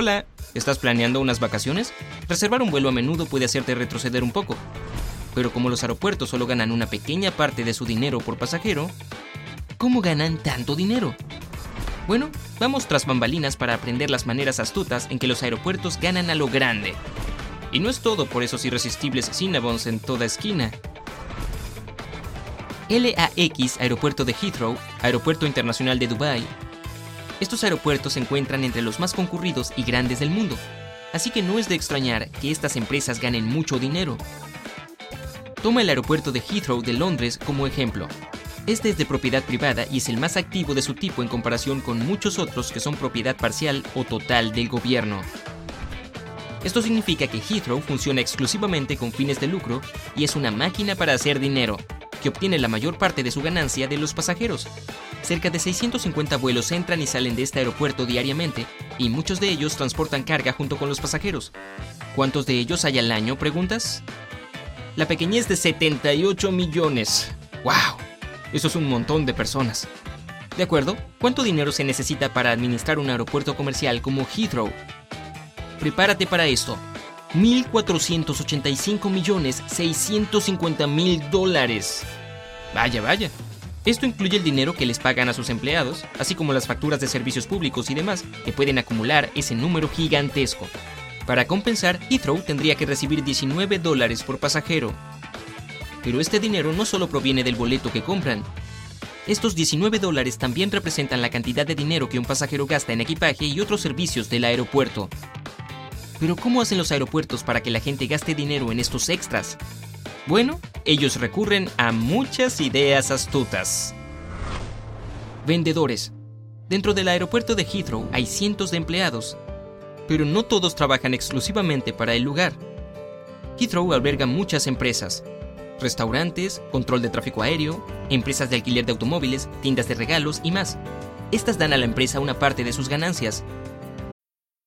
Hola, ¿estás planeando unas vacaciones? Reservar un vuelo a menudo puede hacerte retroceder un poco. Pero como los aeropuertos solo ganan una pequeña parte de su dinero por pasajero, ¿cómo ganan tanto dinero? Bueno, vamos tras bambalinas para aprender las maneras astutas en que los aeropuertos ganan a lo grande. Y no es todo por esos irresistibles Cinnabons en toda esquina. LAX Aeropuerto de Heathrow, Aeropuerto Internacional de Dubai, estos aeropuertos se encuentran entre los más concurridos y grandes del mundo, así que no es de extrañar que estas empresas ganen mucho dinero. Toma el aeropuerto de Heathrow de Londres como ejemplo. Este es de propiedad privada y es el más activo de su tipo en comparación con muchos otros que son propiedad parcial o total del gobierno. Esto significa que Heathrow funciona exclusivamente con fines de lucro y es una máquina para hacer dinero, que obtiene la mayor parte de su ganancia de los pasajeros, Cerca de 650 vuelos entran y salen de este aeropuerto diariamente y muchos de ellos transportan carga junto con los pasajeros. ¿Cuántos de ellos hay al año, preguntas? La pequeñez de 78 millones. ¡Wow! Eso es un montón de personas. ¿De acuerdo? ¿Cuánto dinero se necesita para administrar un aeropuerto comercial como Heathrow? Prepárate para esto. 1.485 millones 650 mil dólares. Vaya, vaya. Esto incluye el dinero que les pagan a sus empleados, así como las facturas de servicios públicos y demás, que pueden acumular ese número gigantesco. Para compensar, Heathrow tendría que recibir 19 dólares por pasajero. Pero este dinero no solo proviene del boleto que compran. Estos 19 dólares también representan la cantidad de dinero que un pasajero gasta en equipaje y otros servicios del aeropuerto. Pero ¿cómo hacen los aeropuertos para que la gente gaste dinero en estos extras? Bueno, ellos recurren a muchas ideas astutas. Vendedores. Dentro del aeropuerto de Heathrow hay cientos de empleados, pero no todos trabajan exclusivamente para el lugar. Heathrow alberga muchas empresas, restaurantes, control de tráfico aéreo, empresas de alquiler de automóviles, tiendas de regalos y más. Estas dan a la empresa una parte de sus ganancias,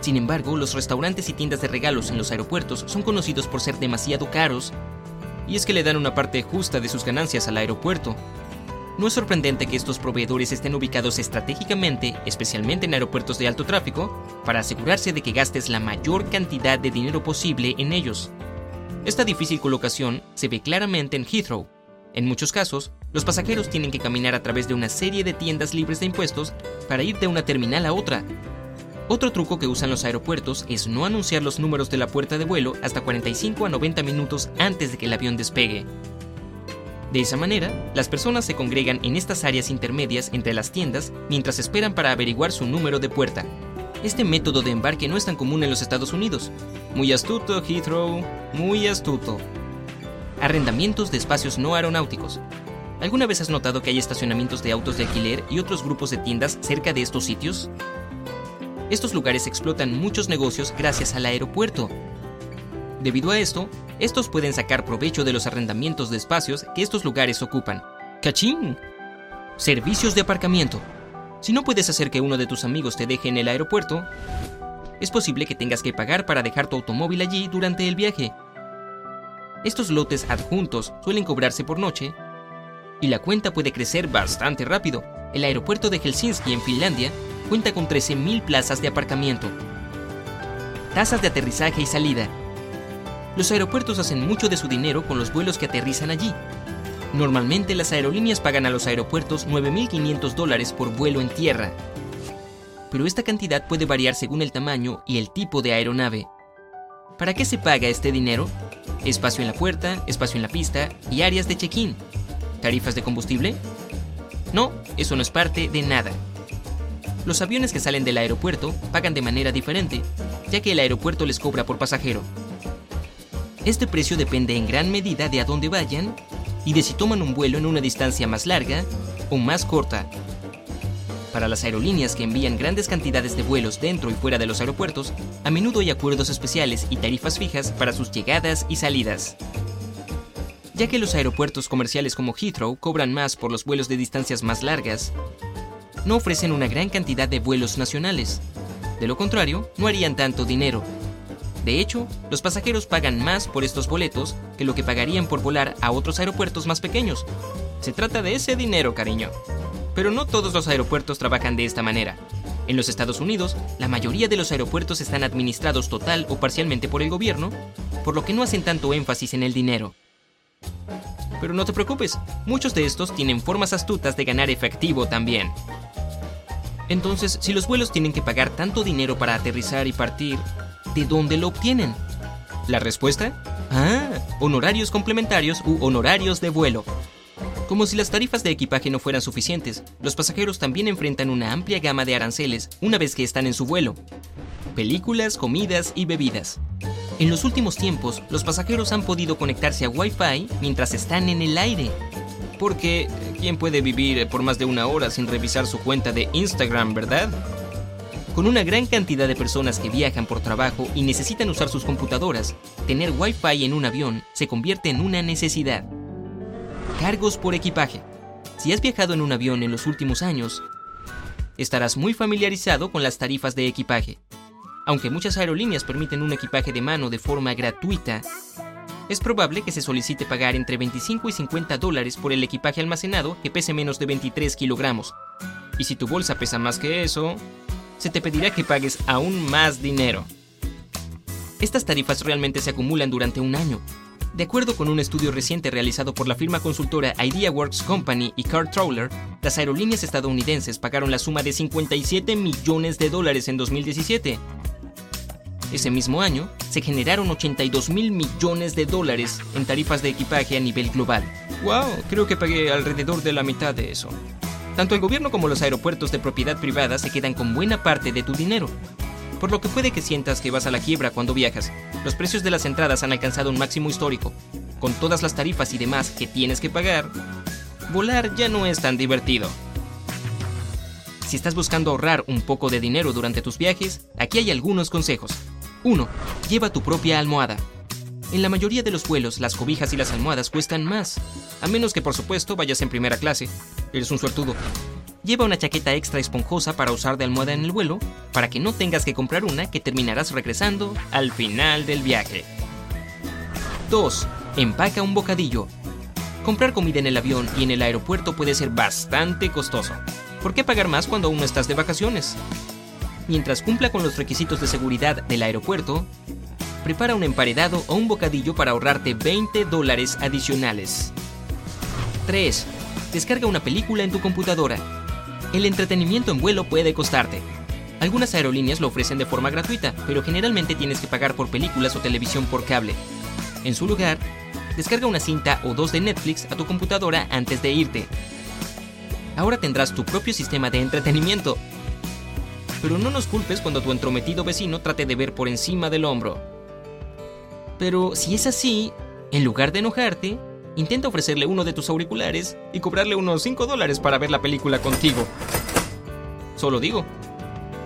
Sin embargo, los restaurantes y tiendas de regalos en los aeropuertos son conocidos por ser demasiado caros, y es que le dan una parte justa de sus ganancias al aeropuerto. No es sorprendente que estos proveedores estén ubicados estratégicamente, especialmente en aeropuertos de alto tráfico, para asegurarse de que gastes la mayor cantidad de dinero posible en ellos. Esta difícil colocación se ve claramente en Heathrow. En muchos casos, los pasajeros tienen que caminar a través de una serie de tiendas libres de impuestos para ir de una terminal a otra, otro truco que usan los aeropuertos es no anunciar los números de la puerta de vuelo hasta 45 a 90 minutos antes de que el avión despegue. De esa manera, las personas se congregan en estas áreas intermedias entre las tiendas mientras esperan para averiguar su número de puerta. Este método de embarque no es tan común en los Estados Unidos. Muy astuto, Heathrow, muy astuto. Arrendamientos de espacios no aeronáuticos. ¿Alguna vez has notado que hay estacionamientos de autos de alquiler y otros grupos de tiendas cerca de estos sitios? Estos lugares explotan muchos negocios gracias al aeropuerto. Debido a esto, estos pueden sacar provecho de los arrendamientos de espacios que estos lugares ocupan. ¡Cachín! Servicios de aparcamiento. Si no puedes hacer que uno de tus amigos te deje en el aeropuerto, es posible que tengas que pagar para dejar tu automóvil allí durante el viaje. Estos lotes adjuntos suelen cobrarse por noche y la cuenta puede crecer bastante rápido. El aeropuerto de Helsinki en Finlandia cuenta con 13.000 plazas de aparcamiento, tasas de aterrizaje y salida. Los aeropuertos hacen mucho de su dinero con los vuelos que aterrizan allí. Normalmente las aerolíneas pagan a los aeropuertos 9.500 dólares por vuelo en tierra. Pero esta cantidad puede variar según el tamaño y el tipo de aeronave. ¿Para qué se paga este dinero? Espacio en la puerta, espacio en la pista y áreas de check-in. ¿Tarifas de combustible? No, eso no es parte de nada. Los aviones que salen del aeropuerto pagan de manera diferente, ya que el aeropuerto les cobra por pasajero. Este precio depende en gran medida de a dónde vayan y de si toman un vuelo en una distancia más larga o más corta. Para las aerolíneas que envían grandes cantidades de vuelos dentro y fuera de los aeropuertos, a menudo hay acuerdos especiales y tarifas fijas para sus llegadas y salidas. Ya que los aeropuertos comerciales como Heathrow cobran más por los vuelos de distancias más largas, no ofrecen una gran cantidad de vuelos nacionales. De lo contrario, no harían tanto dinero. De hecho, los pasajeros pagan más por estos boletos que lo que pagarían por volar a otros aeropuertos más pequeños. Se trata de ese dinero, cariño. Pero no todos los aeropuertos trabajan de esta manera. En los Estados Unidos, la mayoría de los aeropuertos están administrados total o parcialmente por el gobierno, por lo que no hacen tanto énfasis en el dinero. Pero no te preocupes, muchos de estos tienen formas astutas de ganar efectivo también. Entonces, si los vuelos tienen que pagar tanto dinero para aterrizar y partir, ¿de dónde lo obtienen? ¿La respuesta? Ah, honorarios complementarios u honorarios de vuelo. Como si las tarifas de equipaje no fueran suficientes, los pasajeros también enfrentan una amplia gama de aranceles una vez que están en su vuelo. Películas, comidas y bebidas. En los últimos tiempos, los pasajeros han podido conectarse a Wi-Fi mientras están en el aire. Porque, ¿quién puede vivir por más de una hora sin revisar su cuenta de Instagram, verdad? Con una gran cantidad de personas que viajan por trabajo y necesitan usar sus computadoras, tener Wi-Fi en un avión se convierte en una necesidad. Cargos por equipaje. Si has viajado en un avión en los últimos años, estarás muy familiarizado con las tarifas de equipaje. Aunque muchas aerolíneas permiten un equipaje de mano de forma gratuita, es probable que se solicite pagar entre 25 y 50 dólares por el equipaje almacenado que pese menos de 23 kilogramos. Y si tu bolsa pesa más que eso, se te pedirá que pagues aún más dinero. Estas tarifas realmente se acumulan durante un año. De acuerdo con un estudio reciente realizado por la firma consultora IdeaWorks Company y Car Trawler, las aerolíneas estadounidenses pagaron la suma de 57 millones de dólares en 2017 ese mismo año, se generaron 82 mil millones de dólares en tarifas de equipaje a nivel global. ¡Wow! Creo que pagué alrededor de la mitad de eso. Tanto el gobierno como los aeropuertos de propiedad privada se quedan con buena parte de tu dinero. Por lo que puede que sientas que vas a la quiebra cuando viajas. Los precios de las entradas han alcanzado un máximo histórico. Con todas las tarifas y demás que tienes que pagar, volar ya no es tan divertido. Si estás buscando ahorrar un poco de dinero durante tus viajes, aquí hay algunos consejos. 1. Lleva tu propia almohada. En la mayoría de los vuelos, las cobijas y las almohadas cuestan más, a menos que por supuesto vayas en primera clase. Eres un suertudo. Lleva una chaqueta extra esponjosa para usar de almohada en el vuelo, para que no tengas que comprar una que terminarás regresando al final del viaje. 2. Empaca un bocadillo. Comprar comida en el avión y en el aeropuerto puede ser bastante costoso. ¿Por qué pagar más cuando aún no estás de vacaciones? Mientras cumpla con los requisitos de seguridad del aeropuerto, prepara un emparedado o un bocadillo para ahorrarte 20 dólares adicionales. 3. Descarga una película en tu computadora. El entretenimiento en vuelo puede costarte. Algunas aerolíneas lo ofrecen de forma gratuita, pero generalmente tienes que pagar por películas o televisión por cable. En su lugar, descarga una cinta o dos de Netflix a tu computadora antes de irte. Ahora tendrás tu propio sistema de entretenimiento pero no nos culpes cuando tu entrometido vecino trate de ver por encima del hombro. Pero si es así, en lugar de enojarte, intenta ofrecerle uno de tus auriculares y cobrarle unos 5 dólares para ver la película contigo. Solo digo,